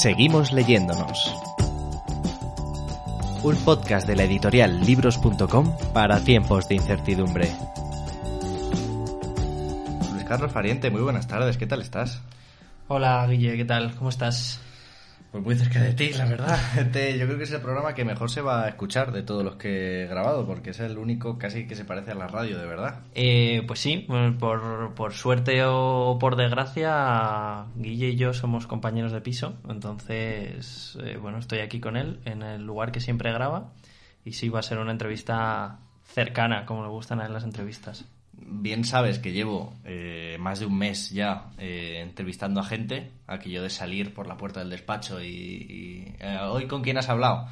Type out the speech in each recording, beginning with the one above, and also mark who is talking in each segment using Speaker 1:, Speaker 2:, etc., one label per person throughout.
Speaker 1: Seguimos leyéndonos. Un podcast de la editorial libros.com para tiempos de incertidumbre.
Speaker 2: Luis Carlos Pariente, muy buenas tardes, ¿qué tal estás?
Speaker 3: Hola Guille, ¿qué tal? ¿Cómo estás?
Speaker 2: Pues muy cerca de ti, la verdad. Yo creo que es el programa que mejor se va a escuchar de todos los que he grabado, porque es el único casi que se parece a la radio, de verdad.
Speaker 3: Eh, pues sí, por, por suerte o por desgracia, Guille y yo somos compañeros de piso, entonces, eh, bueno, estoy aquí con él en el lugar que siempre graba y sí va a ser una entrevista cercana, como le gustan a él las entrevistas.
Speaker 2: Bien sabes que llevo eh, más de un mes ya eh, entrevistando a gente, aquello de salir por la puerta del despacho y, y, eh, hoy con quién has hablado.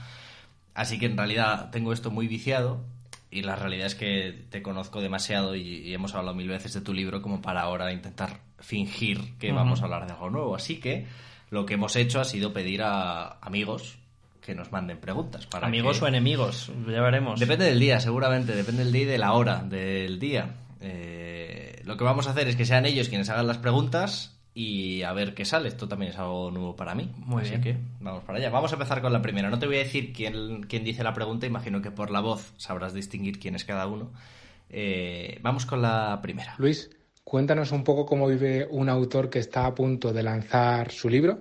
Speaker 2: Así que en realidad tengo esto muy viciado y la realidad es que te conozco demasiado y, y hemos hablado mil veces de tu libro como para ahora intentar fingir que
Speaker 3: Ujú.
Speaker 2: vamos a hablar de algo nuevo. Así que lo que hemos hecho ha sido pedir a amigos que nos manden preguntas. Para
Speaker 3: Amigos
Speaker 2: que-
Speaker 3: o enemigos, ya veremos.
Speaker 2: Depende del día, seguramente, depende del día y de la hora del día. Eh, lo que vamos a hacer es que sean ellos quienes hagan las preguntas y a ver qué sale. Esto también es algo nuevo para mí.
Speaker 3: Muy
Speaker 2: Así
Speaker 3: bien.
Speaker 2: que vamos para allá. Vamos a empezar con la primera. No te voy a decir quién, quién dice la pregunta, imagino que por la voz sabrás distinguir quién es cada uno. Eh, vamos con la primera.
Speaker 4: Luis, cuéntanos un poco cómo vive un autor que está a punto de lanzar su libro,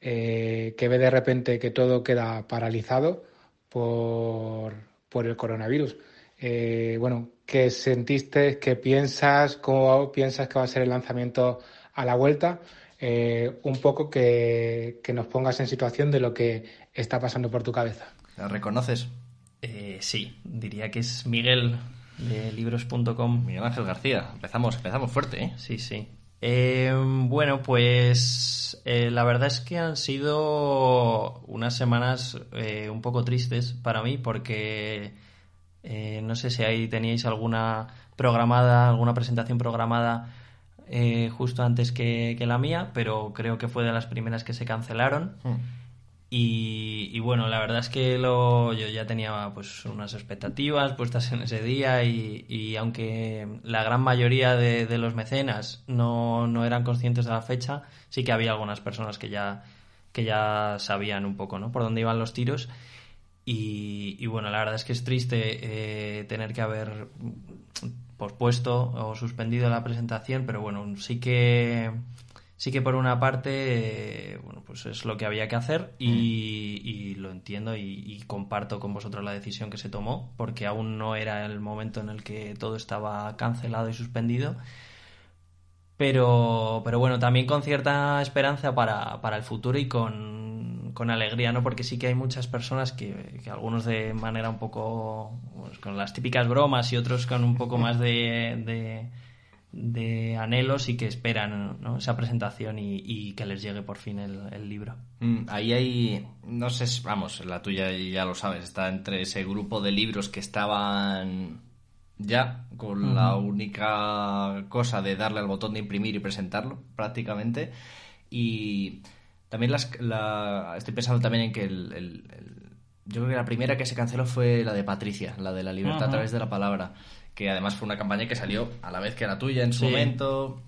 Speaker 4: eh, que ve de repente que todo queda paralizado por, por el coronavirus. Eh, bueno, ¿qué sentiste? ¿Qué piensas? ¿Cómo piensas que va a ser el lanzamiento a la vuelta? Eh, un poco que, que nos pongas en situación de lo que está pasando por tu cabeza.
Speaker 2: ¿La reconoces?
Speaker 3: Eh, sí, diría que es Miguel de libros.com.
Speaker 2: Miguel Ángel García. Empezamos, empezamos fuerte, ¿eh?
Speaker 3: Sí, sí. Eh, bueno, pues eh, la verdad es que han sido unas semanas eh, un poco tristes para mí porque eh, no sé si ahí teníais alguna programada, alguna presentación programada eh, justo antes que, que la mía, pero creo que fue de las primeras que se cancelaron. Y, y bueno, la verdad es que lo, yo ya tenía pues unas expectativas puestas en ese día y, y aunque la gran mayoría de, de los mecenas no, no eran conscientes de la fecha, sí que había algunas personas que ya, que ya sabían un poco ¿no? por dónde iban los tiros. Y, y bueno, la verdad es que es triste eh, tener que haber pospuesto o suspendido la presentación, pero bueno, sí que sí que por una parte, eh, bueno, pues es lo que había que hacer y, y lo entiendo y, y comparto con vosotros la decisión que se tomó, porque aún no era el momento en el que todo estaba cancelado y suspendido. Pero, pero bueno, también con cierta esperanza para, para el futuro y con, con alegría, ¿no? Porque sí que hay muchas personas que, que algunos de manera un poco, pues, con las típicas bromas y otros con un poco más de, de, de anhelos y que esperan ¿no? esa presentación y, y que les llegue por fin el, el libro.
Speaker 2: Mm, Ahí hay, no sé, si- vamos, la tuya ya lo sabes, está entre ese grupo de libros que estaban ya con la única cosa de darle al botón de imprimir y presentarlo prácticamente. Y también las, la, estoy pensando también en que el, el- el- yo creo que la primera que se canceló fue la de Patricia, la de la libertad a través de la palabra, que además fue una campaña que salió a la vez que la tuya en su
Speaker 3: Sí.
Speaker 2: momento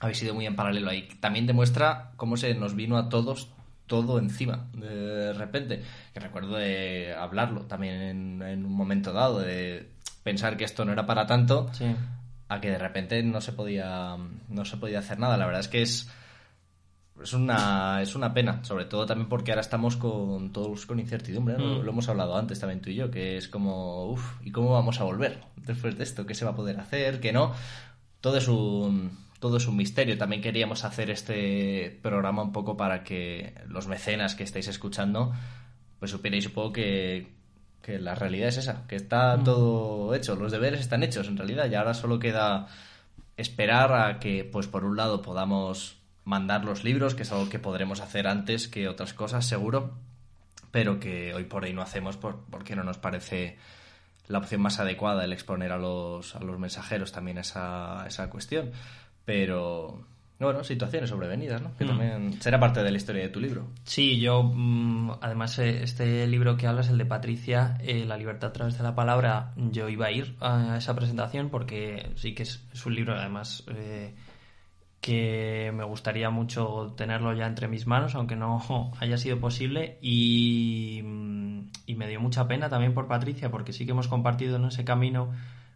Speaker 2: habéis ido muy en paralelo ahí. También demuestra cómo se nos vino a todos todo encima de repente. Que recuerdo de hablarlo también en, en un momento dado, de pensar que esto no era para tanto,
Speaker 3: Sí.
Speaker 2: a que de repente no se podía no se podía hacer nada. La verdad es que es es una, es una pena, sobre todo también porque ahora estamos con todos con incertidumbre, ¿no?
Speaker 3: Mm.
Speaker 2: lo hemos hablado antes también tú y yo, que es como, uff, ¿y cómo vamos a volver después de esto? ¿Qué se va a poder hacer? ¿Qué no? Todo es un, todo es un misterio. También queríamos hacer este programa un poco para que los mecenas que estáis escuchando, pues supierais un poco que, que la realidad es esa, que está todo hecho, los deberes están hechos en realidad, y ahora solo queda esperar a que, pues por un lado, podamos mandar los libros, que es algo que podremos hacer antes que otras cosas, seguro, pero que hoy por hoy no hacemos por- porque no nos parece la opción más adecuada el exponer a los, a los mensajeros también esa, esa cuestión. Pero, bueno, situaciones sobrevenidas, ¿no? Que
Speaker 3: Mm.
Speaker 2: también será parte de la historia de tu libro.
Speaker 3: Sí, yo, mm, además, eh, este libro que hablas, el de Patricia, eh, La libertad a través de la palabra, yo iba a ir a esa presentación porque sí que es, es un libro, además, eh, que me gustaría mucho tenerlo ya entre mis manos, aunque no haya sido posible. Y, y me dio mucha pena también por Patricia, porque sí que hemos compartido en ese camino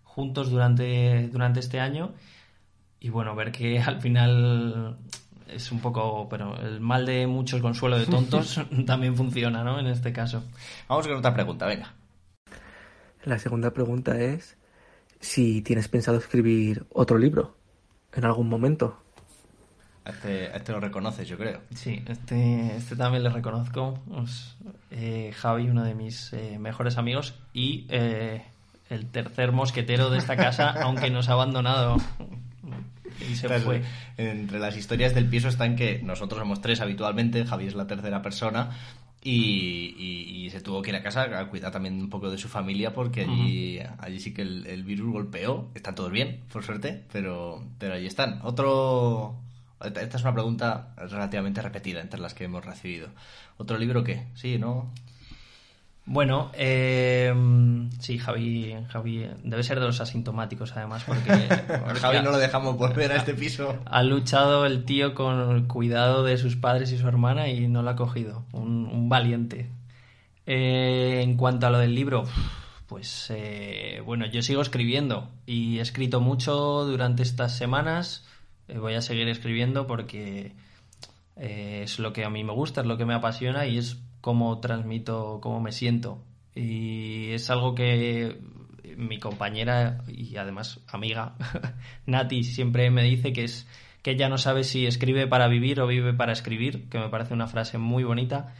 Speaker 3: juntos durante, durante este año. Y bueno, ver que al final es un poco, pero el mal de muchos consuelo de tontos también funciona, ¿no? En este caso.
Speaker 2: Vamos con otra pregunta, venga.
Speaker 5: La segunda pregunta es si tienes pensado escribir otro libro en algún momento.
Speaker 2: Este, este lo reconoces, yo creo.
Speaker 3: Sí, este, este también le reconozco. Es, eh, Javi, uno de mis eh, mejores amigos y eh, el tercer mosquetero de esta casa, aunque nos ha abandonado y se fue.
Speaker 2: Entre las historias del piso están que nosotros somos tres habitualmente, Javi es la tercera persona. Y, se tuvo que ir a casa a cuidar también un poco de su familia porque allí, allí sí que el, el, virus golpeó. Están todos bien, por suerte, pero, pero allí están. Otro, esta es una pregunta relativamente repetida entre las que hemos recibido. ¿Otro libro qué? Sí, ¿no?
Speaker 3: Bueno, eh, sí, Javi, Javi debe ser de los asintomáticos además, porque,
Speaker 2: Javi no lo dejamos volver a este piso.
Speaker 3: Ha luchado el tío con el cuidado de sus padres y su hermana y no lo ha cogido. Un, valiente. Eh, en cuanto a lo del libro, pues eh, bueno, yo sigo escribiendo y he escrito mucho durante estas semanas. Eh, voy a seguir escribiendo porque eh, es lo que a mí me gusta, es lo que me apasiona y es cómo transmito, cómo me siento. Y es algo que mi compañera y además amiga Nati siempre me dice que es que ella no sabe si escribe para vivir o vive para escribir, que me parece una frase muy bonita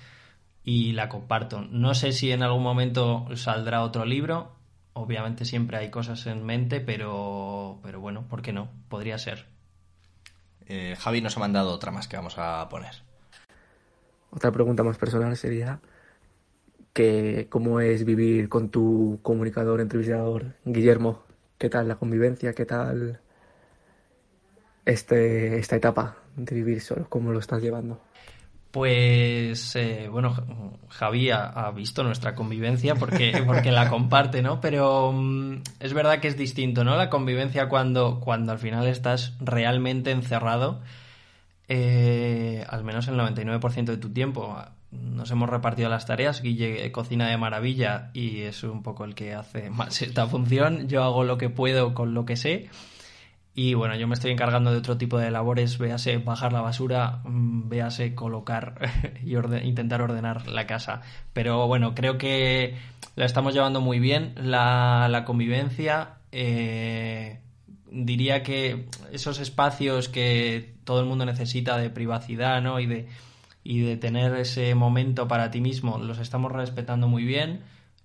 Speaker 3: y la comparto. No sé si en algún momento saldrá otro libro, obviamente siempre hay cosas en mente, pero, pero bueno, ¿por qué no? Podría ser.
Speaker 2: Eh, Javi nos ha mandado otra más que vamos a poner.
Speaker 5: Otra pregunta más personal sería que cómo es vivir con tu comunicador, entrevistador, Guillermo. ¿Qué tal la convivencia? ¿Qué tal este, esta etapa de vivir solo? ¿Cómo lo estás llevando?
Speaker 3: Pues eh, bueno, Javi ha, visto nuestra convivencia porque, porque la comparte, ¿no? Pero mm, es verdad que es distinto, ¿no? La convivencia cuando, cuando al final estás realmente encerrado, eh, al menos el 99% de tu tiempo. Nos hemos repartido las tareas, Guille cocina de maravilla y es un poco el que hace más esta función. Yo hago lo que puedo con lo que sé y bueno, yo me estoy encargando de otro tipo de labores, véase bajar la basura, mm, véase colocar y intentar ordenar la casa. Pero bueno, creo que la estamos llevando muy bien, la, convivencia. Eh, diría que esos espacios que todo el mundo necesita de privacidad ¿no? y, de, y de tener ese momento para ti mismo, los estamos respetando muy bien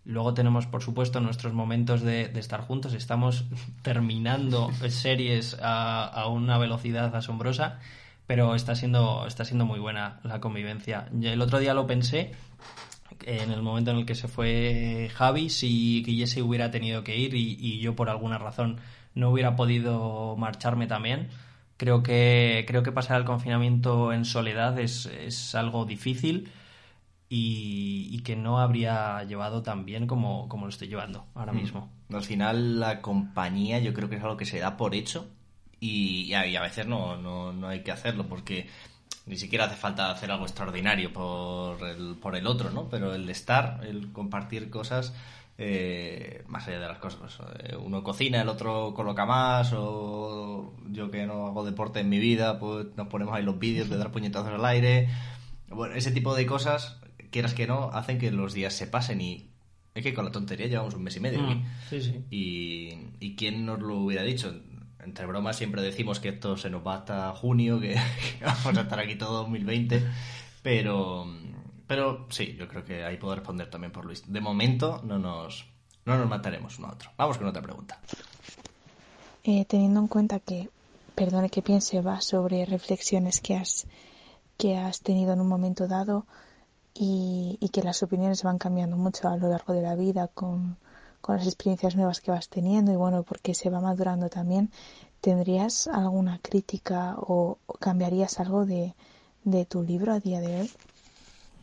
Speaker 3: Luego tenemos, por supuesto, nuestros momentos de, estar juntos. Estamos terminando series a, una velocidad asombrosa, pero está siendo, está siendo muy buena la convivencia. El otro día lo pensé, en el momento en el que se fue Javi, si Guille hubiera tenido que ir y, yo por alguna razón no hubiera podido marcharme también. Creo que, creo que pasar el confinamiento en soledad es, es algo difícil y, que no habría llevado tan bien como, lo estoy llevando ahora mm. mismo.
Speaker 2: Al final la compañía yo creo que es algo que se da por hecho y, a, veces no, no, hay que hacerlo porque ni siquiera hace falta hacer algo extraordinario por el, por el otro, ¿no? Pero el estar, el compartir cosas, eh, más allá de las cosas, pues, eh, uno cocina, el otro coloca más, o yo que no hago deporte en mi vida, pues nos ponemos ahí los vídeos de dar puñetazos al aire. Bueno, ese tipo de cosas quieras que no, hacen que los días se pasen y es que con la tontería llevamos un mes y medio.
Speaker 3: Mm, sí, sí.
Speaker 2: Y, y quién nos lo hubiera dicho. Entre bromas siempre decimos que esto se nos va hasta junio, que, vamos a estar aquí todo 2020, pero, pero sí, yo creo que ahí puedo responder también por Luis. De momento no nos, no nos mataremos uno a otro. Vamos con otra pregunta.
Speaker 6: Eh, teniendo en cuenta que, perdone que piense, va sobre reflexiones que has, que has tenido en un momento dado, y, que las opiniones van cambiando mucho a lo largo de la vida con, las experiencias nuevas que vas teniendo y bueno, porque se va madurando también. ¿Tendrías alguna crítica o, cambiarías algo de, tu libro a día de hoy?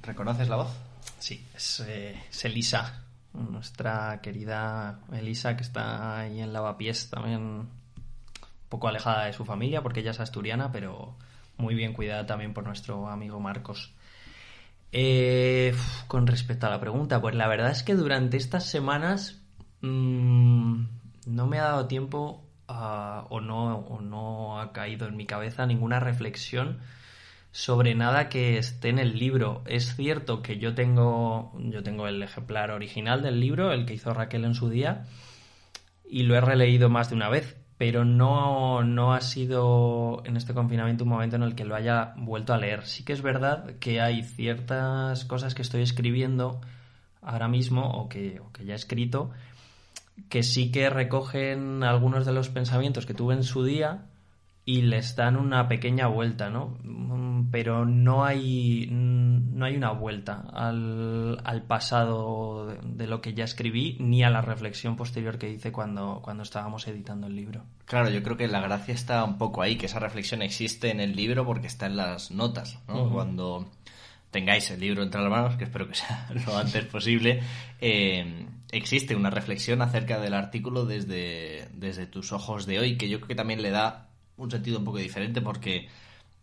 Speaker 2: ¿Reconoces la voz?
Speaker 3: Sí, es, eh, es, Elisa, nuestra querida Elisa que está ahí en Lavapiés también poco alejada de su familia porque ella es asturiana, pero muy bien cuidada también por nuestro amigo Marcos. Eh, con respecto a la pregunta, pues la verdad es que durante estas semanas mm, no me ha dado tiempo o, no, o no ha caído en mi cabeza ninguna reflexión sobre nada que esté en el libro. Es cierto que yo tengo, yo tengo el ejemplar original del libro, el que hizo Raquel en su día, y lo he releído más de una vez, pero no, no ha sido en este confinamiento un momento en el que lo haya vuelto a leer. Sí que es verdad que hay ciertas cosas que estoy escribiendo ahora mismo o que, o que ya he escrito que sí que recogen algunos de los pensamientos que tuve en su día y les dan una pequeña vuelta, ¿no? Mm, pero no hay, mm, no hay una vuelta al, al pasado de, lo que ya escribí ni a la reflexión posterior que hice cuando, cuando estábamos editando el libro.
Speaker 2: Claro, yo creo que la gracia está un poco ahí, que esa reflexión existe en el libro porque está en las notas, ¿no? Cuando tengáis el libro entre las manos, que espero que sea lo antes posible, eh, existe una reflexión acerca del artículo desde, desde tus ojos de hoy, que yo creo que también le da un sentido un poco diferente porque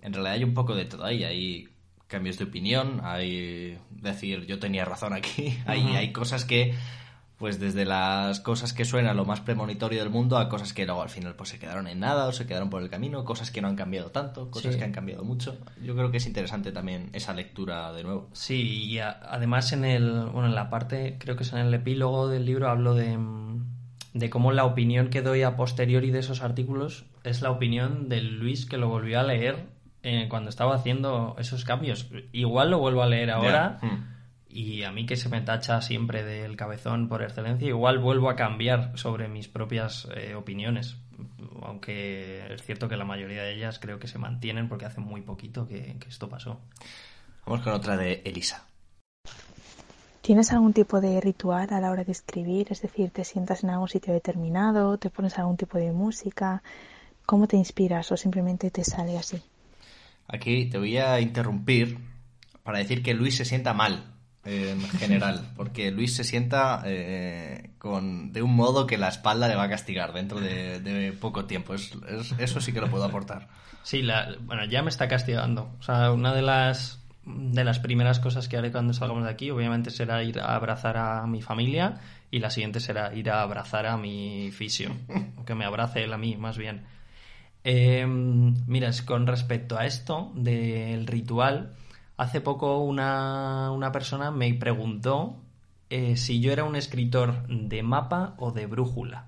Speaker 2: en realidad hay un poco de todo ahí. Hay cambios de opinión, hay decir yo tenía razón aquí, hay, hay cosas que pues desde las cosas que suenan lo más premonitorio del mundo a cosas que luego al final pues se quedaron en nada o se quedaron por el camino, cosas que no han cambiado tanto, cosas que han cambiado mucho. Yo creo que es interesante también esa lectura de nuevo.
Speaker 3: Sí, y además en el bueno, en la parte, creo que es en el epílogo del libro hablo de de cómo la opinión que doy a posteriori de esos artículos es la opinión de Luis que lo volvió a leer eh, cuando estaba haciendo esos cambios. Igual lo vuelvo a leer ahora hmm. y a mí que se me tacha siempre del cabezón por excelencia, igual vuelvo a cambiar sobre mis propias eh, opiniones. Aunque es cierto que la mayoría de ellas creo que se mantienen porque hace muy poquito que esto pasó.
Speaker 2: Vamos con otra de Elisa.
Speaker 6: ¿Tienes algún tipo de ritual a la hora de escribir? Es decir, ¿te sientas en algún sitio determinado? ¿Te pones algún tipo de música? ¿Cómo te inspiras o simplemente te sale así?
Speaker 2: Aquí te voy a interrumpir para decir que Luis se sienta mal en general, porque Luis se sienta eh, con, de un modo que la espalda le va a castigar dentro de, poco tiempo. eso sí que lo puedo aportar.
Speaker 3: Sí, bueno, ya me está castigando. O sea, una de las de las primeras cosas que haré cuando salgamos de aquí, obviamente, será ir a abrazar a mi familia y la siguiente será ir a abrazar a mi fisio, que me abrace él a mí, más bien. Eh, mira, con respecto a esto del ritual, hace poco una, una persona me preguntó eh, si yo era un escritor de mapa o de brújula.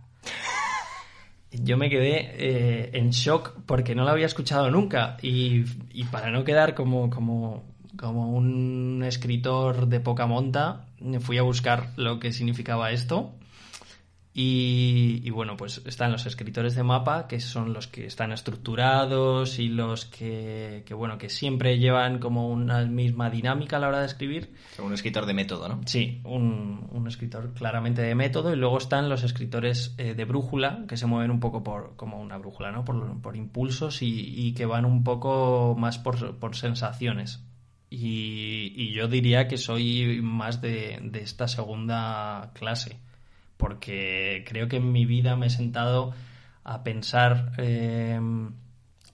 Speaker 3: Yo me quedé eh, en shock porque no lo había escuchado nunca y, y para no quedar como, como como un escritor de poca monta, fui a buscar lo que significaba esto. Y, bueno, pues están los escritores de mapa, que son los que están estructurados y los que, bueno, que siempre llevan como una misma dinámica a la hora de escribir.
Speaker 2: Un escritor de método, ¿no?
Speaker 3: Sí, un, escritor claramente de método. Y luego están los escritores eh, de brújula, que se mueven un poco por, como una brújula, ¿no? Por, impulsos y, que van un poco más por, por sensaciones. Y, yo diría que soy más de, esta segunda clase, porque creo que en mi vida me he sentado a pensar em,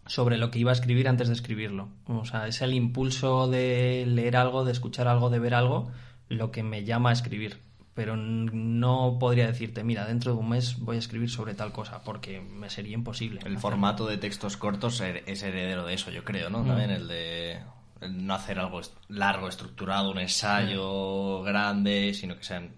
Speaker 3: sobre lo que iba a escribir antes de escribirlo. O sea, es el impulso de leer algo, de escuchar algo, de ver algo, lo que me llama a escribir. Pero no podría decirte, mira, dentro de un mes voy a escribir sobre tal cosa, porque me sería imposible.
Speaker 2: El formato de textos cortos es heredero de eso, yo creo, ¿no? Mm. También el de no hacer algo largo, estructurado, un ensayo grande, sino que sean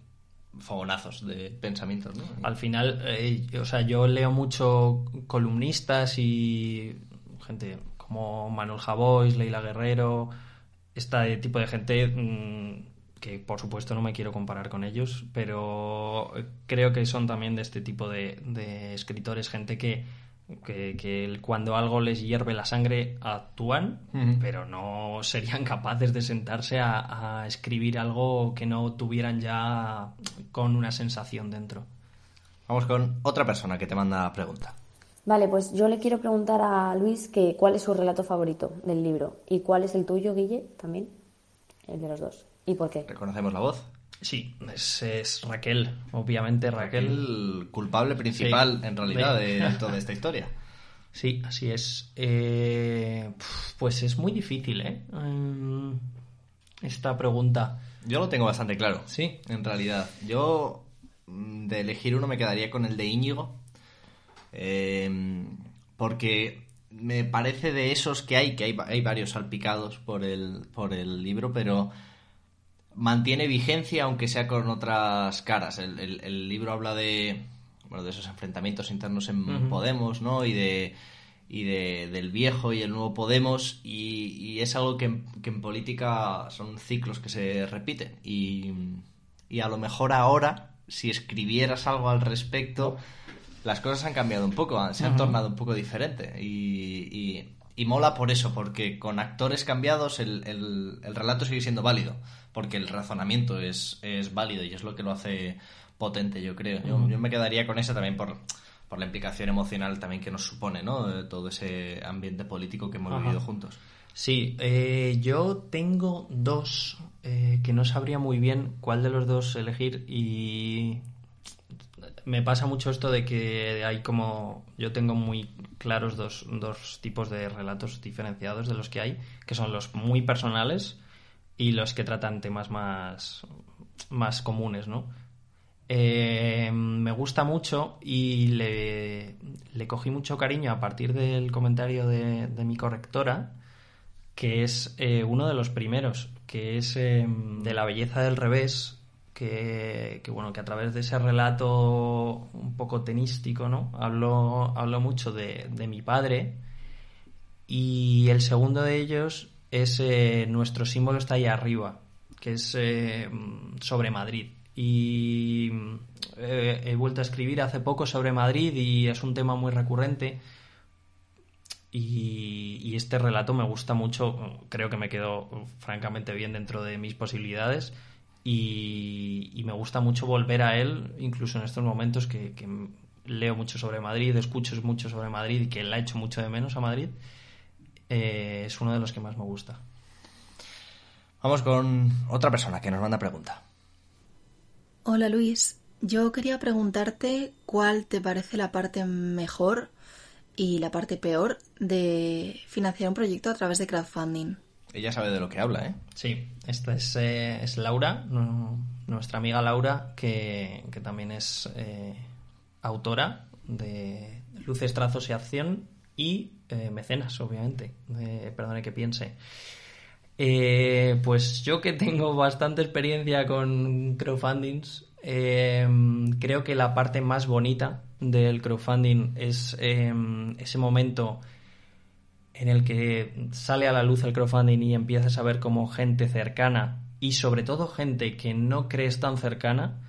Speaker 2: fogonazos de pensamientos, ¿no?
Speaker 3: Al final, eh, o sea, yo leo mucho columnistas y gente como Manuel Javois, Leila Guerrero, este tipo de gente mm, que por supuesto no me quiero comparar con ellos, pero creo que son también de este tipo de, de escritores, gente que que, cuando algo les hierve la sangre actúan, pero no serían capaces de sentarse a, escribir algo que no tuvieran ya con una sensación dentro.
Speaker 2: Vamos con otra persona que te manda pregunta.
Speaker 7: Vale, pues yo le quiero preguntar a Luis que cuál es su relato favorito del libro y cuál es el tuyo, Guille, también, el de los dos. ¿Y por qué?
Speaker 2: ¿Reconocemos la voz?
Speaker 3: Sí, es, Raquel, obviamente Raquel.
Speaker 2: El culpable principal, en realidad, de toda esta historia.
Speaker 3: Sí, así es. Eh, pues es muy difícil, ¿eh? Mm, esta pregunta.
Speaker 2: Yo lo tengo bastante claro.
Speaker 3: Sí.
Speaker 2: En realidad. Yo, mm, de elegir uno, me quedaría con el de Íñigo. Eh, porque me parece de esos que hay, que hay, hay varios salpicados por el, por el libro, pero mantiene vigencia aunque sea con otras caras. El, el- el libro habla de, bueno, de esos enfrentamientos internos en. Podemos, ¿no? Y de y de, del viejo y el nuevo Podemos y, y es algo que, en- que en política son ciclos que se repiten y, y a lo mejor ahora si escribieras algo al respecto las cosas han cambiado un poco se han tornado un poco diferente y, y- y mola por eso porque con actores cambiados el, el- el relato sigue siendo válido porque el razonamiento es, es válido y es lo que lo hace potente yo creo yo, me quedaría con esa también por por la implicación emocional también que nos supone, ¿no? Todo ese ambiente político que hemos
Speaker 3: Ajá.
Speaker 2: vivido juntos.
Speaker 3: Sí, eh, yo tengo dos eh, que no sabría muy bien cuál de los dos elegir y me pasa mucho esto de que hay como yo tengo muy claros dos, dos tipos de relatos diferenciados de los que hay, que son los muy personales y los que tratan temas más, más comunes, ¿no? Eh, me gusta mucho y le, le cogí mucho cariño a partir del comentario de, de mi correctora, que es eh, uno de los primeros, que es eh, de la belleza del revés, que, que, bueno, que a través de ese relato un poco tenístico, ¿no? Hablo, hablo mucho de, de mi padre. Y el segundo de ellos es eh, Nuestro símbolo está ahí arriba, que es eh, sobre Madrid. Y eh, he vuelto a escribir hace poco sobre Madrid y es un tema muy recurrente. Y, este relato me gusta mucho, creo que me quedó francamente bien dentro de mis posibilidades. Y, me gusta mucho volver a él, incluso en estos momentos que, leo mucho sobre Madrid, escucho mucho sobre Madrid y que él ha hecho mucho de menos a Madrid. Eh, es uno de los que más me gusta.
Speaker 2: Vamos con otra persona que nos manda pregunta.
Speaker 8: Hola Luis, yo quería preguntarte cuál te parece la parte mejor y la parte peor de financiar un proyecto a través de crowdfunding.
Speaker 2: Ella sabe de lo que habla, ¿eh?
Speaker 3: Sí, esta es, eh, es Laura, nuestra amiga Laura, que, que también es eh, autora de Luces, Trazos y Acción y eh, mecenas, obviamente. de perdone que piense. Eh, pues yo que tengo bastante experiencia con crowdfundings, eh, creo que la parte más bonita del crowdfunding es eh, ese momento en el que sale a la luz el crowdfunding y empiezas a ver como gente cercana y sobre todo gente que no crees tan cercana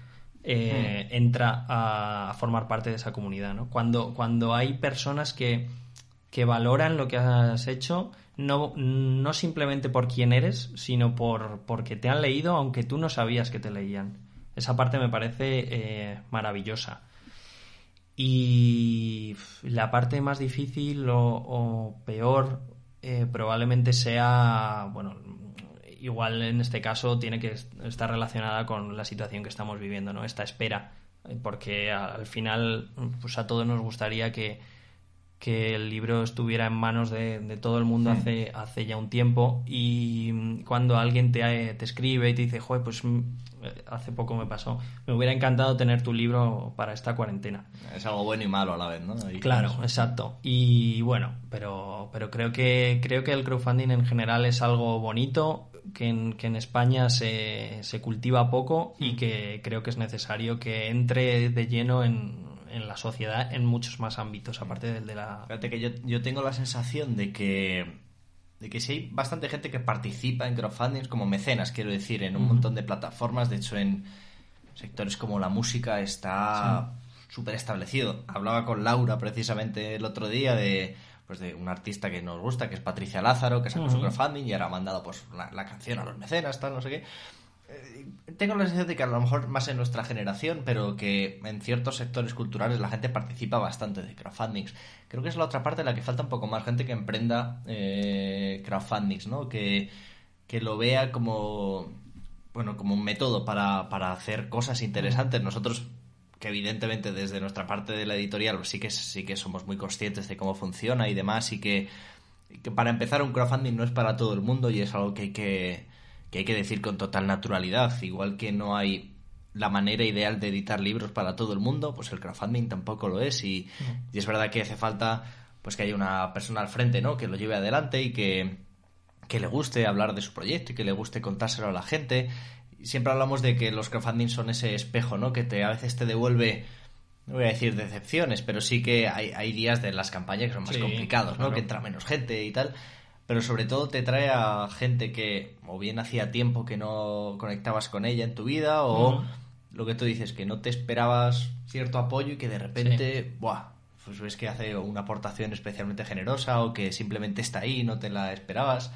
Speaker 3: eh, entra a, a formar parte de esa comunidad. ¿no? Cuando, cuando hay personas que, que valoran lo que has hecho, no, no simplemente por quién eres, sino por porque te han leído, aunque tú no sabías que te leían. Esa parte me parece eh, maravillosa. Y la parte más difícil o, o peor eh, probablemente sea, bueno, igual en este caso tiene que estar relacionada con la situación que estamos viviendo, ¿no? Esta espera, porque al final, pues a todos nos gustaría que, que el libro estuviera en manos de, de todo el mundo
Speaker 2: Mm.
Speaker 3: hace, hace ya un tiempo y mm, cuando alguien te, te escribe y te dice, joder, pues mm, eh, hace poco me pasó, me hubiera encantado tener tu libro para esta cuarentena.
Speaker 2: Es algo bueno y malo a la vez, ¿no? Ahí
Speaker 3: Claro, exacto. Y bueno, pero, pero creo que creo que el crowdfunding en general es algo bonito, que en, que en España se, se cultiva poco y que creo que es necesario que entre de lleno en, en la sociedad en muchos más ámbitos, aparte del de la...
Speaker 2: Fíjate que yo, yo tengo la sensación de que de que sí hay bastante gente que participa en crowdfunding como mecenas, quiero decir, en un montón de plataformas. De hecho, en sectores como la música está súper establecido. Hablaba con Laura precisamente el otro día de pues de un artista que nos gusta, que es Patricia Lázaro, que sacó su crowdfunding y ahora ha mandado pues la, la canción a los mecenas, tal, no sé qué. Eh, Tengo la sensación de que a lo mejor más en nuestra generación, pero que en ciertos sectores culturales la gente participa bastante de crowdfundings. Creo que es la otra parte en la que falta un poco más gente que emprenda eh, crowdfundings, ¿no? Que, que lo vea como bueno como un método para, para hacer cosas interesantes. Nosotros que evidentemente desde nuestra parte de la editorial pues sí que sí que somos muy conscientes de cómo funciona y demás y que, que para empezar un crowdfunding no es para todo el mundo y es algo que hay que, que hay que decir con total naturalidad igual que no hay la manera ideal de editar libros para todo el mundo pues el crowdfunding tampoco lo es y, y es verdad que hace falta pues que haya una persona al frente no que lo lleve adelante y que que le guste hablar de su proyecto y que le guste contárselo a la gente siempre hablamos de que los crowdfunding son ese espejo, ¿no? Que te, a veces te devuelve, no voy a decir decepciones, pero sí que hay, hay días de las campañas que son más
Speaker 3: Sí,
Speaker 2: complicados, ¿no?
Speaker 3: claro.
Speaker 2: Que entra menos gente y tal. Pero sobre todo te trae a gente que o bien hacía tiempo que no conectabas con ella en tu vida o lo que tú dices, que no te esperabas cierto apoyo y que de repente, ¡buah! Pues ves que hace una aportación especialmente generosa o que simplemente está ahí y no te la esperabas.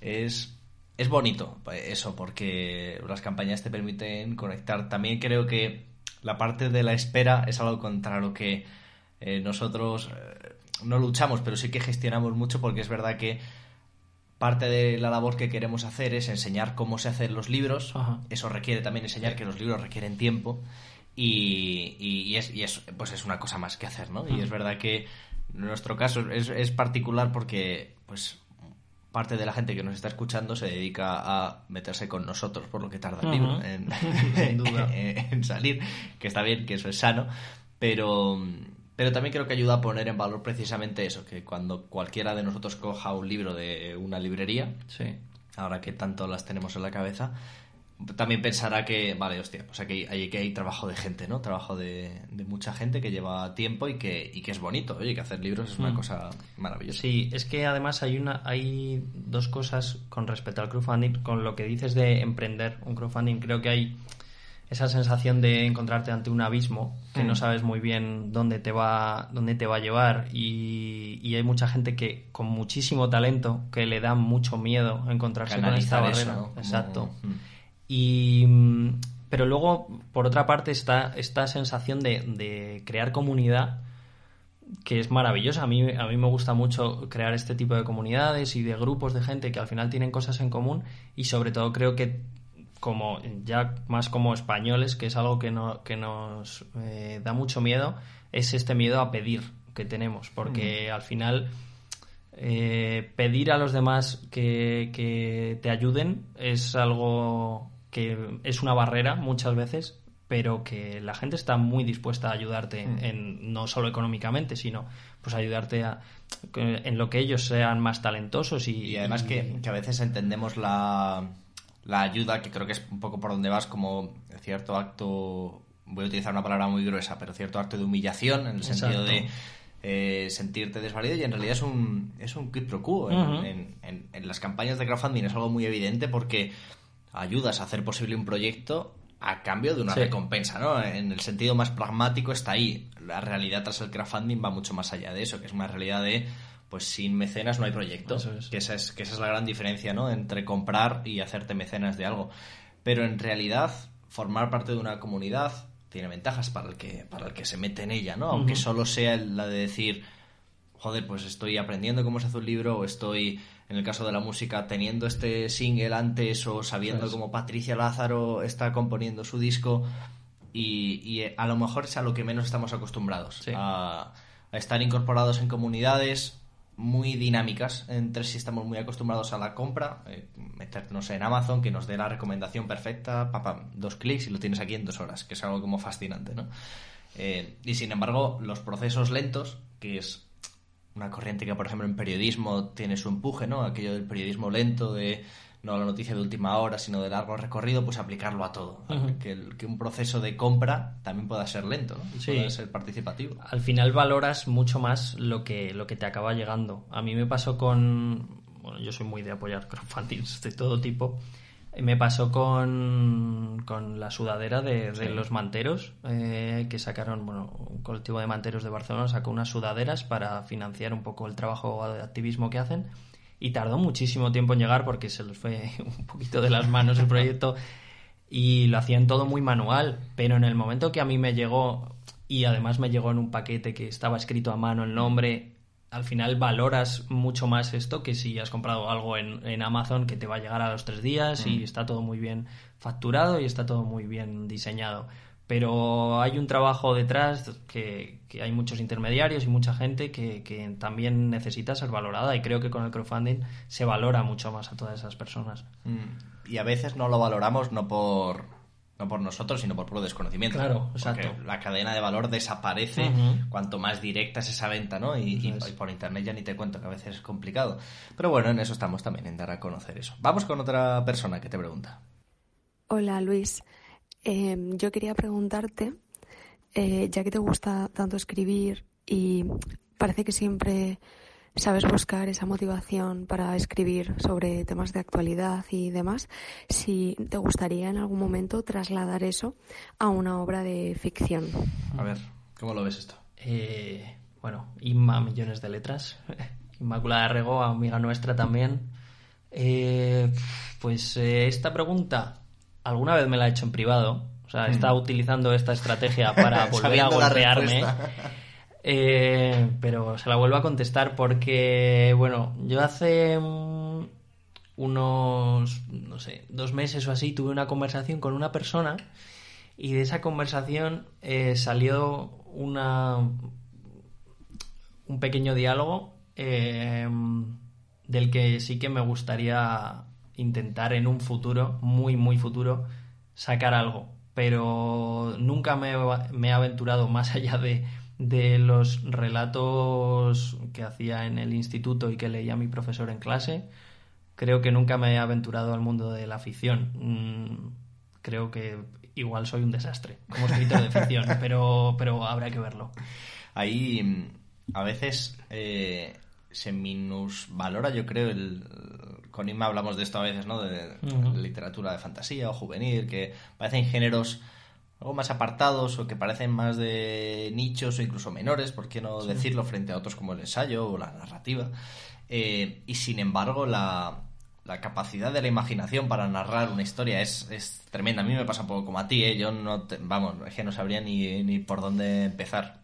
Speaker 2: Es, es bonito eso, porque las campañas te permiten conectar. También creo que la parte de la espera es algo contra lo que eh, nosotros eh, no luchamos, pero sí que gestionamos mucho porque es verdad que parte de la labor que queremos hacer es enseñar cómo se hacen los libros.
Speaker 3: Ajá.
Speaker 2: Eso requiere también enseñar que los libros requieren tiempo y, es, y es, pues es una cosa más que hacer, ¿no? Y es verdad que en nuestro caso es, es particular porque pues parte de la gente que nos está escuchando se dedica a meterse con nosotros por lo que tarda el libro en, en salir, que está bien, que eso es sano, pero, pero también creo que ayuda a poner en valor precisamente eso, que cuando cualquiera de nosotros coja un libro de una librería,
Speaker 3: Sí.
Speaker 2: ahora que tanto las tenemos en la cabeza, también pensará que, vale, hostia, pues aquí hay, que hay trabajo de gente, ¿no? Trabajo de, de mucha gente que lleva tiempo y que, y que es bonito, oye, que hacer libros es una
Speaker 3: Mm.
Speaker 2: cosa maravillosa.
Speaker 3: Sí, es que además hay una hay dos cosas con respecto al crowdfunding, con lo que dices de emprender un crowdfunding, creo que hay esa sensación de encontrarte ante un abismo que
Speaker 2: Mm.
Speaker 3: no sabes muy bien dónde te va dónde te va a llevar y, y hay mucha gente que con muchísimo talento que le da mucho miedo encontrarse con esta
Speaker 2: Canalizar
Speaker 3: barrera. Exacto.
Speaker 2: Mm.
Speaker 3: Y, pero luego, por otra parte, está esta sensación de, de crear comunidad que es maravillosa. A mí, a mí me gusta mucho crear este tipo de comunidades y de grupos de gente que al final tienen cosas en común y sobre todo creo que como ya más como españoles, que es algo que, no, que nos eh, da mucho miedo, es este miedo a pedir que tenemos, porque al final eh, pedir a los demás que, que te ayuden es algo que es una barrera muchas veces, pero que la gente está muy dispuesta a ayudarte en, en- no solo económicamente, sino pues ayudarte a, en lo que ellos sean más talentosos y,
Speaker 2: Y además que, que a veces entendemos la, la ayuda, que creo que es un poco por donde vas, como cierto acto, voy a utilizar una palabra muy gruesa, pero cierto acto de humillación, en el sentido de eh, sentirte desvalido, y en realidad es un, es un quid pro quo. En, en- en- en las campañas de crowdfunding es algo muy evidente porque ayudas a hacer posible un proyecto a cambio de una
Speaker 3: Sí.
Speaker 2: recompensa, ¿no? En el sentido más pragmático está ahí. La realidad tras el crowdfunding va mucho más allá de eso, que es una realidad de, pues sin mecenas no hay proyecto.
Speaker 3: Eso es.
Speaker 2: Que esa es, que esa es la gran diferencia, ¿no? Entre comprar y hacerte mecenas de algo. Pero en realidad, formar parte de una comunidad tiene ventajas para el que, para el que se mete en ella, ¿no? Aunque solo sea la de decir, joder, pues estoy aprendiendo cómo se hace un libro, o estoy, en el caso de la música, teniendo este single antes, o sabiendo cómo Patricia Lázaro está componiendo su disco, y, y, eh, a lo mejor es a lo que menos estamos acostumbrados,
Speaker 3: Sí.
Speaker 2: a, a estar incorporados en comunidades muy dinámicas, entre si estamos muy acostumbrados a la compra, eh, meternos en Amazon, que nos dé la recomendación perfecta, papá, dos clics y lo tienes aquí en dos horas, que es algo como fascinante, ¿no? Eh, y sin embargo, los procesos lentos, que es una corriente que, por ejemplo, en periodismo tiene su empuje, ¿no? Aquello del periodismo lento, de no la noticia de última hora, sino de largo recorrido, pues aplicarlo a todo. Que, el- que un proceso de compra también pueda ser lento, ¿no? Y
Speaker 3: Sí.
Speaker 2: pueda ser participativo.
Speaker 3: al final valoras mucho más lo que, lo que te acaba llegando. A mí me pasó con... Bueno, yo soy muy de apoyar crowdfundings de todo tipo. Me pasó con, con la sudadera de, los manteros, eh, que sacaron, bueno, un colectivo de manteros de Barcelona sacó unas sudaderas para financiar un poco el trabajo de activismo que hacen. Y tardó muchísimo tiempo en llegar porque se les fue un poquito de las manos el proyecto y lo hacían todo muy manual, pero en el momento que a mí me llegó y además me llegó en un paquete que estaba escrito a mano el nombre, al final valoras mucho más esto que si has comprado algo en, en Amazon que te va a llegar a los tres días y está todo muy bien facturado y está todo muy bien diseñado. Pero hay un trabajo detrás que, que hay muchos intermediarios y mucha gente que, que, también necesita ser valorada y creo que con el crowdfunding se valora mucho más a todas esas personas.
Speaker 2: Mm. Y a veces no lo valoramos no por no por nosotros, sino por puro desconocimiento.
Speaker 3: Claro, exacto.
Speaker 2: Porque la cadena de valor desaparece
Speaker 3: Uh -huh.
Speaker 2: cuanto más directa es esa venta, ¿no? Y, y, y, por internet ya ni te cuento que a veces es complicado. Pero bueno, en eso estamos también, en dar a conocer eso. Vamos con otra persona que te pregunta.
Speaker 9: Hola Luis, eh, yo quería preguntarte, eh, ya que te gusta tanto escribir y parece que siempre sabes buscar esa motivación para escribir sobre temas de actualidad y demás, si te gustaría en algún momento trasladar eso a una obra de ficción.
Speaker 2: A ver, ¿cómo lo ves esto?
Speaker 3: Eh, bueno, Inma, millones de letras. Inmaculada Rego, amiga nuestra también. Eh, pues eh, esta pregunta alguna vez me la he hecho en privado. O sea, he estado utilizando esta estrategia para volver a golpearme. Eh, pero se la vuelvo a contestar porque, bueno, yo hace um, unos, no sé, dos meses o así tuve una conversación con una persona y de esa conversación eh, salió una un pequeño diálogo eh, del que sí que me gustaría intentar en un futuro, muy, muy futuro, sacar algo. Pero nunca me, me he aventurado más allá de de los relatos que hacía en el instituto y que leía mi profesor en clase, creo que nunca me he aventurado al mundo de la ficción. Mm, creo que igual soy un desastre como escritor de ficción, pero, pero habrá que verlo.
Speaker 2: Ahí a veces eh, se minusvalora, yo creo, el, con Inma hablamos de esto a veces, ¿no? De, uh -huh. literatura de fantasía o juvenil, que parecen géneros algo más apartados o que parecen más de nichos o incluso menores, por qué no sí. decirlo, frente a otros como el ensayo o la narrativa. Eh, y sin embargo, la, la, capacidad de la imaginación para narrar una historia es, es, tremenda. A mí me pasa un poco como a ti, ¿eh? yo no, te, vamos, es que no sabría ni, ni por dónde empezar.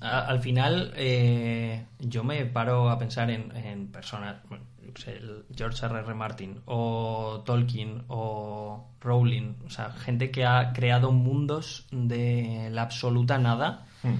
Speaker 3: Al final, eh, yo me paro a pensar en, en personas, George R. R. Martin o Tolkien o Rowling, o sea, gente que ha creado mundos de la absoluta nada,
Speaker 2: Hmm.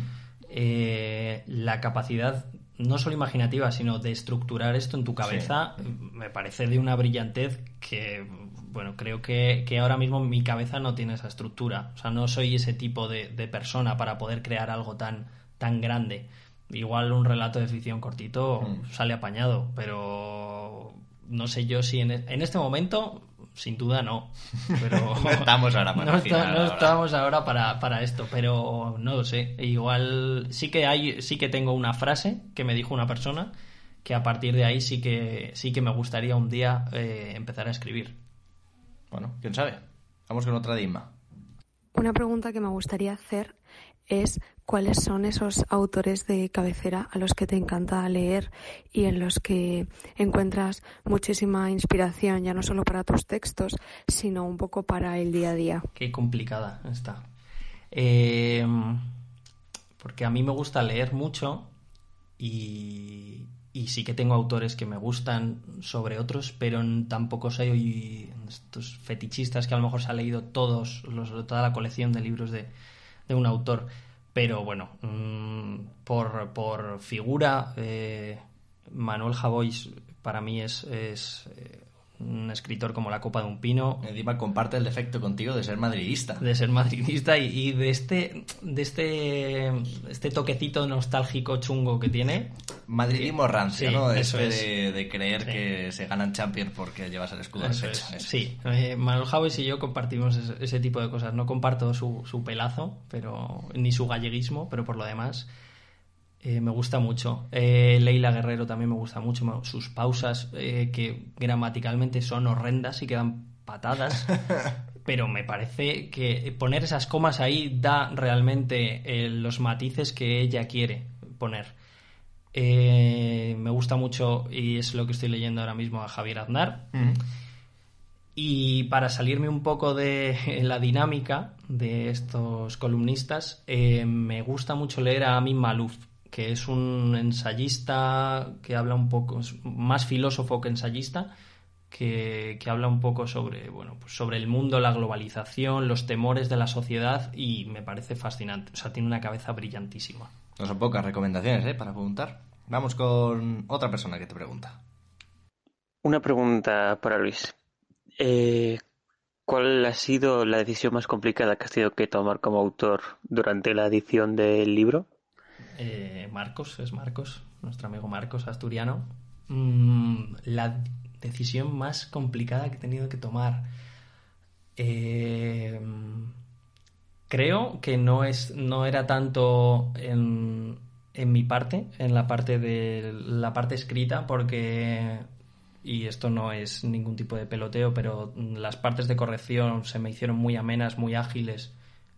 Speaker 3: eh, la capacidad no solo imaginativa, sino de estructurar esto en tu cabeza, sí. me parece de una brillantez que, bueno, creo que, que, ahora mismo mi cabeza no tiene esa estructura. O sea, no soy ese tipo de, de persona para poder crear algo tan, tan grande. Igual un relato de ficción cortito mm. sale apañado, pero no sé yo si en, en, este momento, sin duda no. Pero
Speaker 2: no estamos ahora para
Speaker 3: no, está, no estamos ahora para, para, esto, pero no lo sé. Igual sí que hay, sí que tengo una frase que me dijo una persona que a partir de ahí sí que sí que me gustaría un día eh, empezar a escribir.
Speaker 2: Bueno, quién sabe. Vamos con otra de Inma.
Speaker 9: Una pregunta que me gustaría hacer es cuáles son esos autores de cabecera a los que te encanta leer y en los que encuentras muchísima inspiración, ya no solo para tus textos, sino un poco para el día a día.
Speaker 3: Qué complicada está. Eh, porque a mí me gusta leer mucho y, y, sí que tengo autores que me gustan sobre otros, pero tampoco soy estos fetichistas que a lo mejor se ha leído todos, los, toda la colección de libros de, de un autor. Pero bueno, mmm, por, por, figura, eh, Manuel Javois para mí es, es eh, un escritor como la copa de un pino.
Speaker 2: Encima comparte el defecto contigo de ser madridista.
Speaker 3: De ser madridista y, y, de este de este este toquecito nostálgico chungo que tiene.
Speaker 2: Madridismo rancio,
Speaker 3: sí,
Speaker 2: ¿no?
Speaker 3: Eso
Speaker 2: este
Speaker 3: es.
Speaker 2: de, de, creer sí. que se ganan Champions porque llevas el escudo
Speaker 3: eso
Speaker 2: pecho.
Speaker 3: Es. Sí, eh, Manuel Javois y yo compartimos ese, ese, tipo de cosas. No comparto su, su pelazo, pero ni su galleguismo, pero por lo demás eh, me gusta mucho. Eh, Leila Guerrero también me gusta mucho. Sus pausas, eh, que gramaticalmente son horrendas y quedan patadas. pero me parece que poner esas comas ahí da realmente los matices que ella quiere poner. Me gusta mucho y es lo que estoy leyendo ahora mismo a Javier Aznar.
Speaker 2: Mm -hmm.
Speaker 3: Y para salirme un poco de la dinámica de estos columnistas, me gusta mucho leer a Amin Malouf, que es un ensayista que habla un poco, es más filósofo que ensayista, que, que habla un poco sobre, bueno, pues sobre el mundo, la globalización, los temores de la sociedad y me parece fascinante. O sea, tiene una cabeza brillantísima.
Speaker 2: No son pocas recomendaciones, ¿eh? Para preguntar. Vamos con otra persona que te pregunta.
Speaker 10: Una pregunta para Luis. Eh, ¿Cuál ha sido la decisión más complicada que has tenido que tomar como autor durante la edición del libro?
Speaker 3: Eh, Marcos, es Marcos, nuestro amigo Marcos Asturiano. Mm, la decisión más complicada que he tenido que tomar. Eh, creo que no es no era tanto en, en mi parte, en la parte de la parte escrita, porque y esto no es ningún tipo de peloteo, pero las partes de corrección se me hicieron muy amenas, muy ágiles.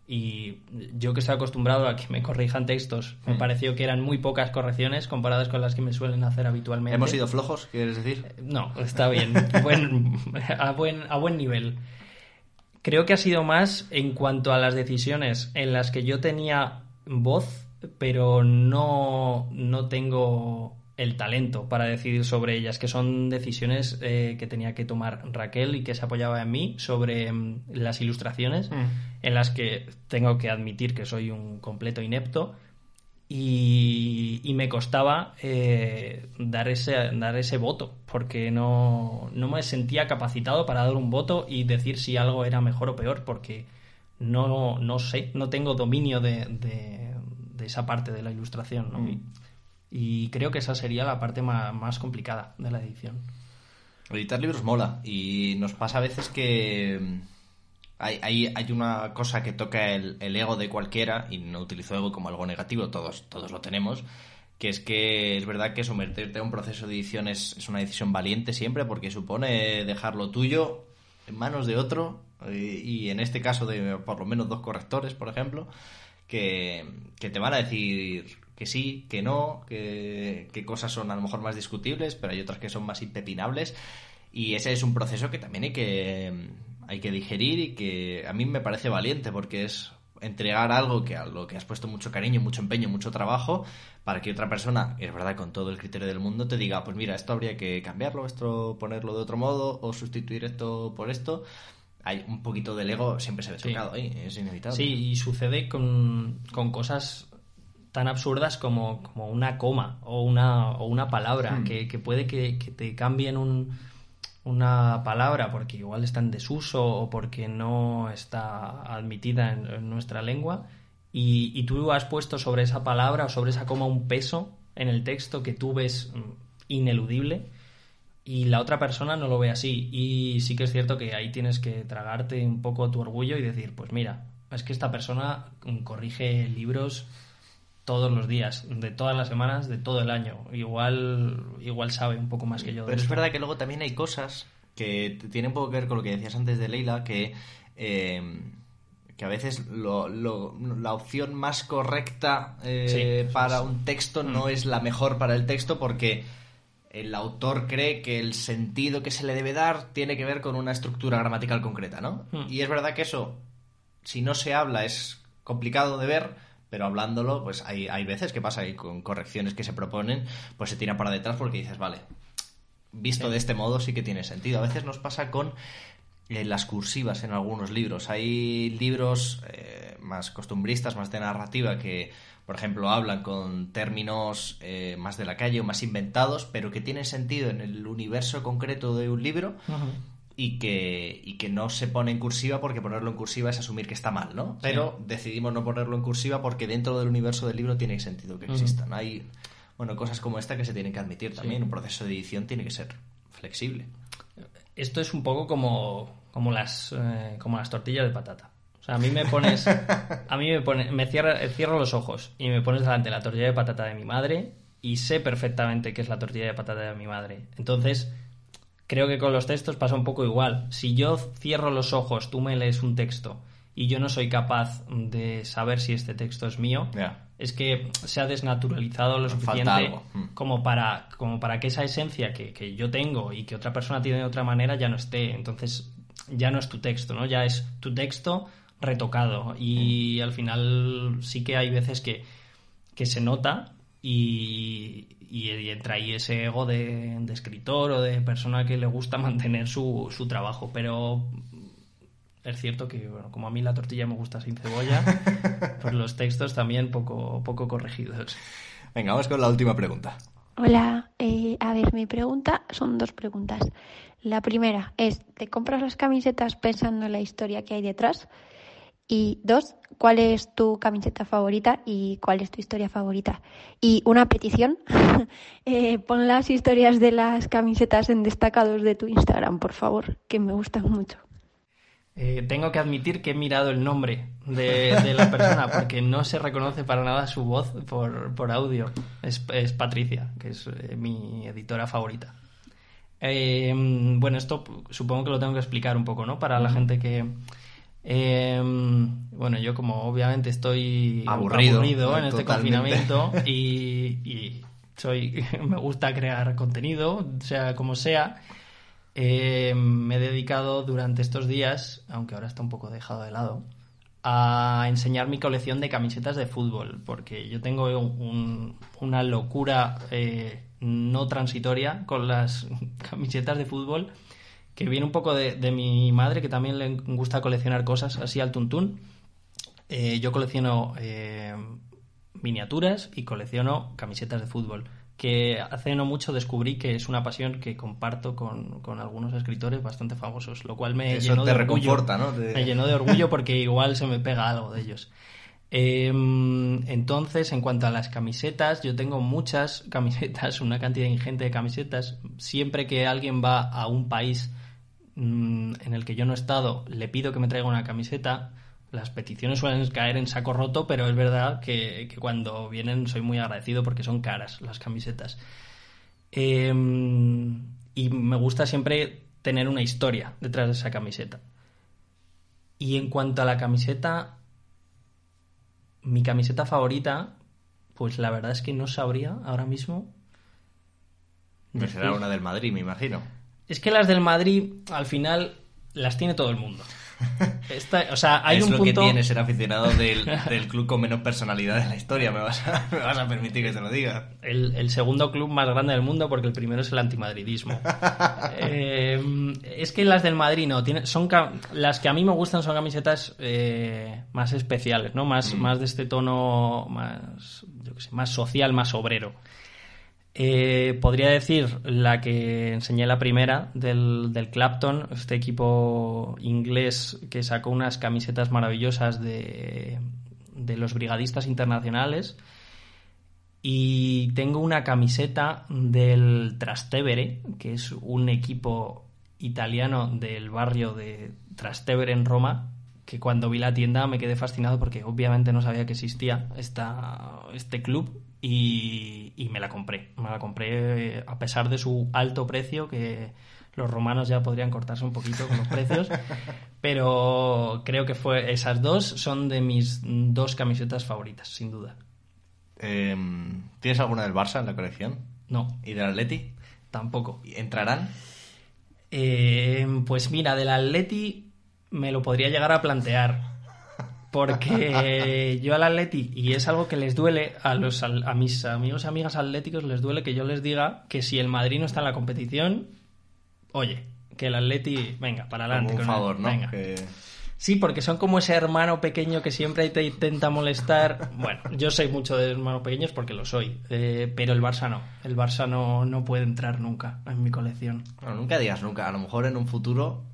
Speaker 3: Y yo que estoy acostumbrado a que me corrijan textos, me
Speaker 2: Mm.
Speaker 3: pareció que eran muy pocas correcciones comparadas con las que me suelen hacer habitualmente.
Speaker 2: ¿Hemos sido flojos, quieres decir?
Speaker 3: No, está bien. Buen- a, buen, a buen nivel. Creo que ha sido más en cuanto a las decisiones en las que yo tenía voz, pero no, no tengo el talento para decidir sobre ellas, que son decisiones eh, que tenía que tomar Raquel y que se apoyaba en mí sobre mm, las ilustraciones, en las que tengo que admitir que soy un completo inepto y, y me costaba eh, dar, ese, dar ese voto, porque no, no me sentía capacitado para dar un voto y decir si algo era mejor o peor, porque no, no sé, no tengo dominio de, de- de esa parte de la ilustración. ¿no?
Speaker 2: Mm.
Speaker 3: Y, y creo que esa sería la parte más, complicada de la edición.
Speaker 2: Editar libros mola y nos pasa a veces que mm, hay, hay, una cosa que toca el, ego de cualquiera y no utilizo ego como algo negativo, todos, todos lo tenemos, que es que es verdad que someterte a un proceso de edición es, es una decisión valiente siempre porque supone dejar lo tuyo en manos de otro eh, y en este caso de por lo menos dos correctores, por ejemplo, que, que te van a decir que sí, que no, que, que cosas son a lo mejor más discutibles, pero hay otras que son más impepinables. Y ese es un proceso que también hay que, hay que digerir y que a mí me parece valiente porque es entregar algo que a lo que has puesto mucho cariño, mucho empeño, mucho trabajo, para que otra persona, es verdad, con todo el criterio del mundo, te diga, pues mira, esto habría que cambiarlo, esto ponerlo de otro modo, o sustituir esto por esto. Hay un poquito del ego, siempre se ve
Speaker 3: Sí.
Speaker 2: tocado ahí, es inevitable.
Speaker 3: Sí, y sucede con, con cosas tan absurdas como, como una coma o una, o una palabra,
Speaker 2: Hmm.
Speaker 3: que, que puede que, que te cambien un- una palabra porque igual está en desuso o porque no está admitida en, en nuestra lengua y, y tú has puesto sobre esa palabra o sobre esa coma un peso en el texto que tú ves mm, ineludible y la otra persona no lo ve así. Y sí que es cierto que ahí tienes que tragarte un poco tu orgullo y decir, pues mira, es que esta persona mm, corrige libros todos los días, de todas las semanas, de todo el año. Igual, igual sabe un poco más que yo. de
Speaker 2: Pero es
Speaker 3: esto.
Speaker 2: verdad que luego también hay cosas que tienen un poco que ver con lo que decías antes de Leila, que, eh, que a veces lo- lo- la opción más correcta eh,
Speaker 3: Sí,
Speaker 2: para un texto
Speaker 3: Mm.
Speaker 2: no es la mejor para el texto porque el autor cree que el sentido que se le debe dar tiene que ver con una estructura gramatical concreta, ¿no?
Speaker 3: Mm.
Speaker 2: Y es verdad que eso, si no se habla, es complicado de ver, pero hablándolo, pues hay, hay veces que pasa y con correcciones que se proponen, pues se tira para detrás porque dices, vale, visto de este modo sí que tiene sentido. A veces nos pasa con eh, las cursivas en algunos libros. Hay libros eh, más costumbristas, más de narrativa, que, por ejemplo, hablan con términos eh, más de la calle o más inventados, pero que tienen sentido en el universo concreto de un libro. Y que, y que no se pone en cursiva porque ponerlo en cursiva es asumir que está mal, ¿no? Pero decidimos no ponerlo en cursiva porque dentro del universo del libro tiene sentido que existan. Hay, bueno, cosas como esta que se tienen que admitir también. Un proceso de edición tiene que ser flexible.
Speaker 3: Esto es un poco como, como, las, eh, como las tortillas de patata. O sea, a mí me pones. A mí me pone, me cierra, cierro los ojos y me pones delante la tortilla de patata de mi madre y sé perfectamente qué es la tortilla de patata de mi madre. Entonces, creo que con los textos pasa un poco igual. Si yo cierro los ojos, tú me lees un texto y yo no soy capaz de saber si este texto es mío, es que se ha desnaturalizado lo suficiente.
Speaker 2: Mm.
Speaker 3: como para, como para que esa esencia que, que yo tengo y que otra persona tiene de otra manera ya no esté. Entonces ya no es tu texto, ¿no? Ya es tu texto retocado. Y al final sí que hay veces que, que se nota y, y entra ahí ese ego de, de escritor o de persona que le gusta mantener su, su trabajo. Pero es cierto que, bueno, como a mí la tortilla me gusta sin cebolla, pues los textos también poco, poco corregidos.
Speaker 2: Venga, vamos con la última pregunta.
Speaker 11: Hola, eh, a ver, mi pregunta son dos preguntas. La primera es, ¿te compras las camisetas pensando en la historia que hay detrás? Y dos, ¿cuál es tu camiseta favorita y cuál es tu historia favorita? Y una petición, eh, pon las historias de las camisetas en destacados de tu Instagram, por favor, que me gustan mucho.
Speaker 3: Eh, tengo que admitir que he mirado el nombre de, de, la persona porque no se reconoce para nada su voz por, por audio. Es, es, Patricia, que es eh, mi editora favorita. Eh, bueno, esto supongo que lo tengo que explicar un poco, ¿no? Para la gente que... bueno, yo como obviamente estoy
Speaker 2: aburrido,
Speaker 3: aburrido en este confinamiento y, y soy me gusta crear contenido, sea como sea, eh, me he dedicado durante estos días, aunque ahora está un poco dejado de lado, a enseñar mi colección de camisetas de fútbol, porque yo tengo un, una locura eh, no transitoria con las camisetas de fútbol, que viene un poco de, de, mi madre, que también le gusta coleccionar cosas así al tuntún. Eh, yo colecciono eh, miniaturas y colecciono camisetas de fútbol que hace no mucho descubrí que es una pasión que comparto con, con algunos escritores bastante famosos, lo cual me
Speaker 2: Eso
Speaker 3: llenó
Speaker 2: te
Speaker 3: de orgullo.
Speaker 2: ¿no? Te...
Speaker 3: Me llenó de orgullo porque igual se me pega algo de ellos. Eh, entonces, en cuanto a las camisetas, yo tengo muchas camisetas, una cantidad ingente de camisetas. Siempre que alguien va a un país mmm, en el que yo no he estado, le pido que me traiga una camiseta las peticiones suelen caer en saco roto, pero es verdad que, que cuando vienen soy muy agradecido porque son caras las camisetas. Eh, y me gusta siempre tener una historia detrás de esa camiseta. Y en cuanto a la camiseta, mi camiseta favorita, pues la verdad es que no sabría ahora mismo.
Speaker 2: Será una del Madrid, me imagino.
Speaker 3: Es que las del Madrid, al final, las tiene todo el mundo. Esta, o sea, hay
Speaker 2: es
Speaker 3: un
Speaker 2: lo
Speaker 3: punto...
Speaker 2: que tiene ser aficionado del, del, club con menos personalidad de la historia, me vas, a, me vas a permitir que te lo diga.
Speaker 3: El, el, segundo club más grande del mundo porque el primero es el antimadridismo. eh, es que las del Madrid no, tiene, son las que a mí me gustan son camisetas eh, más especiales, ¿no? Más, mm. más de este tono más, yo qué sé, más social, más obrero. Eh, podría decir la que enseñé la primera del, del, Clapton, este equipo inglés que sacó unas camisetas maravillosas de, de los brigadistas internacionales. Y tengo una camiseta del Trastevere, que es un equipo italiano del barrio de Trastevere en Roma, que cuando vi la tienda me quedé fascinado porque obviamente no sabía que existía esta, este club y, y, me la compré. Me la compré a pesar de su alto precio, que los romanos ya podrían cortarse un poquito con los precios, pero creo que fue esas dos son de mis dos camisetas favoritas, sin duda.
Speaker 2: Eh, ¿Tienes alguna del Barça en la colección?
Speaker 3: No.
Speaker 2: ¿Y del Atleti?
Speaker 3: Tampoco.
Speaker 2: ¿Entrarán?
Speaker 3: Eh, pues mira, del Atleti me lo podría llegar a plantear porque yo al Atleti, y es algo que les duele a, los, a mis amigos y amigas atléticos, les duele que yo les diga que si el Madrid no está en la competición, oye, que el Atleti, venga, para adelante.
Speaker 2: Como un
Speaker 3: con
Speaker 2: favor, ¿no?
Speaker 3: Venga.
Speaker 2: Que...
Speaker 3: Sí, porque son como ese hermano pequeño que siempre te intenta molestar. Bueno, yo soy mucho de hermanos pequeños porque lo soy, eh, pero el Barça no. El Barça no, no puede entrar nunca en mi colección.
Speaker 2: Bueno, nunca digas nunca. A lo mejor en un futuro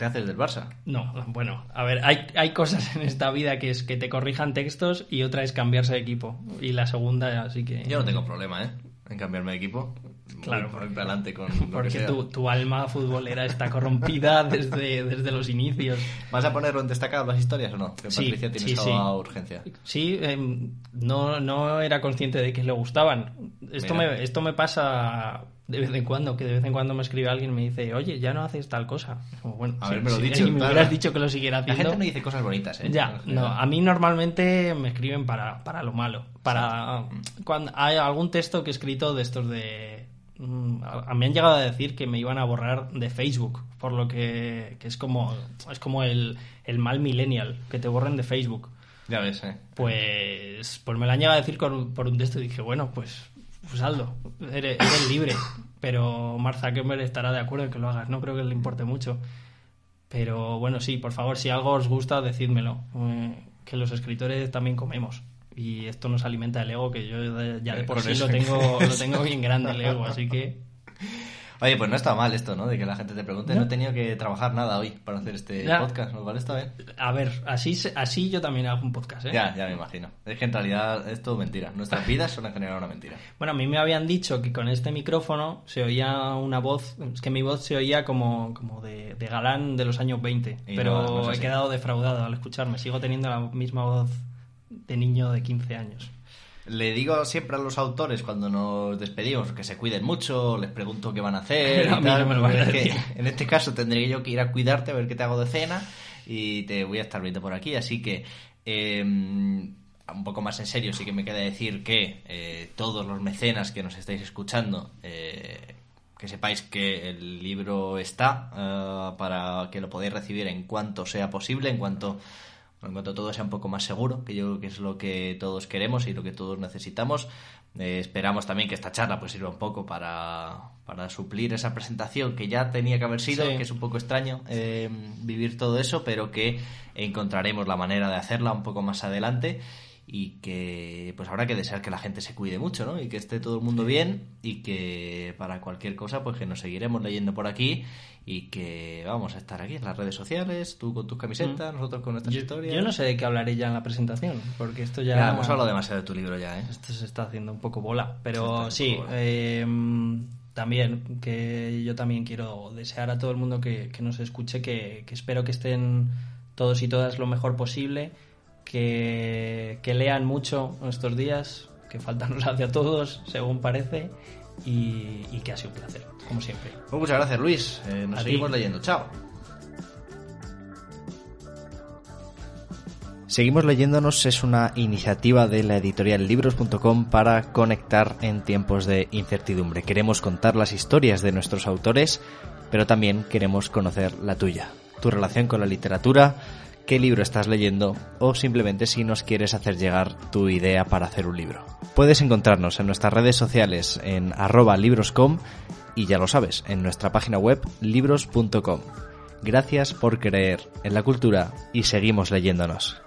Speaker 2: te haces del Barça.
Speaker 3: No, bueno, a ver, hay, hay cosas en esta vida que es que te corrijan textos y otra es cambiarse de equipo. Y la segunda, así que.
Speaker 2: Yo no tengo problema, ¿eh? En cambiarme de equipo.
Speaker 3: Claro,
Speaker 2: por adelante con lo
Speaker 3: porque
Speaker 2: que sea.
Speaker 3: tu, tu, alma futbolera está corrompida desde, desde los inicios.
Speaker 2: ¿Vas a ponerlo en destacado las historias o no? Que
Speaker 3: Sí,
Speaker 2: Patricia tiene
Speaker 3: sí,
Speaker 2: urgencia.
Speaker 3: Sí, eh, no, no era consciente de que le gustaban. Esto
Speaker 2: Mira.
Speaker 3: me, esto me pasa de vez en cuando, que de vez en cuando me escribe alguien y me dice, oye, ya no haces tal cosa. Como, bueno, si-
Speaker 2: Haberme lo
Speaker 3: si-
Speaker 2: dicho,
Speaker 3: me hubieras dicho que lo siguiera
Speaker 2: La
Speaker 3: haciendo.
Speaker 2: gente no dice cosas bonitas, ¿eh?
Speaker 3: Ya, no, a mí normalmente me escriben para, para lo malo. Para cuando hay algún texto que he escrito de estos de mm, a, a mí han llegado a decir que me iban a borrar de Facebook, por lo que, que es como es como el, el mal millennial, que te borren de Facebook.
Speaker 2: Ya ves, ¿eh?
Speaker 3: Pues, pues me la han llegado a decir con- por un texto y dije, bueno, pues, pues hazlo, eres, eres libre. Pero Mark Zuckerberg estará de acuerdo en que lo hagas, no creo que le importe mucho. Pero bueno, sí, por favor, si algo os gusta, decídmelo. Eh, que los escritores también comemos. Y esto nos alimenta el ego, que yo ya de
Speaker 2: Eh,
Speaker 3: por sí lo tengo, lo tengo bien grande el ego, así que...
Speaker 2: Oye, pues no está mal esto, ¿no? De que la gente te pregunte. No,
Speaker 3: No.
Speaker 2: he tenido que trabajar nada hoy para hacer este
Speaker 3: Ya.
Speaker 2: podcast, lo cual está bien.
Speaker 3: A ver, así, así yo también hago un podcast, ¿eh?
Speaker 2: Ya, ya me imagino. Es que en realidad es todo mentira. Nuestras vidas son en general una mentira.
Speaker 3: Bueno, a mí me habían dicho que con este micrófono se oía una voz, es que mi voz se oía como, como de, de galán de los años 20,
Speaker 2: Y
Speaker 3: pero
Speaker 2: no, no
Speaker 3: he
Speaker 2: así.
Speaker 3: quedado defraudado al escucharme. Sigo teniendo la misma voz de niño de 15 años.
Speaker 2: Le digo siempre a los autores cuando nos despedimos que se cuiden mucho, les pregunto qué van a hacer.
Speaker 3: A
Speaker 2: y tal,
Speaker 3: no
Speaker 2: es que en este caso tendré yo que ir a cuidarte a ver qué te hago de cena y te voy a estar viendo por aquí. Así que, eh, un poco más en serio, sí que me queda decir que eh, todos los mecenas que nos estáis escuchando, eh, que sepáis que el libro está eh, para que lo podáis recibir en cuanto sea posible, en cuanto en cuanto todo sea un poco más seguro, que yo creo que es lo que todos queremos y lo que todos necesitamos. Eh, esperamos también que esta charla pues sirva un poco para, para suplir esa presentación que ya tenía que haber sido,
Speaker 3: Sí.
Speaker 2: que es un poco extraño eh, vivir todo eso, pero que encontraremos la manera de hacerla un poco más adelante y que pues habrá que desear que la gente se cuide mucho, ¿no? Y que esté todo el mundo bien y que para cualquier cosa pues que nos seguiremos leyendo por aquí y que vamos a estar aquí en las redes sociales, tú con tus camisetas, nosotros con nuestras historias.
Speaker 3: Mm. Yo no sé de qué hablaré ya en la presentación, porque esto ya...
Speaker 2: Ya, hemos hablado demasiado de tu libro ya, ¿eh?
Speaker 3: Esto se está haciendo un poco bola, pero sí,
Speaker 2: bola.
Speaker 3: eh, también que yo también quiero desear a todo el mundo que, que nos escuche que, que espero que estén todos y todas lo mejor posible, que, que lean mucho estos días, que falta nos hace a todos, según parece, y, y que ha sido un placer, como siempre.
Speaker 2: Pues muchas gracias, Luis. Eh, nos
Speaker 3: A ti.
Speaker 2: seguimos leyendo. Chao.
Speaker 1: Seguimos leyéndonos es una iniciativa de la editorial libros.com para conectar en tiempos de incertidumbre. Queremos contar las historias de nuestros autores, pero también queremos conocer la tuya, tu relación con la literatura, qué libro estás leyendo o simplemente si nos quieres hacer llegar tu idea para hacer un libro. Puedes encontrarnos en nuestras redes sociales en arroba libroscom y ya lo sabes, en nuestra página web libros.com. Gracias por creer en la cultura y seguimos leyéndonos.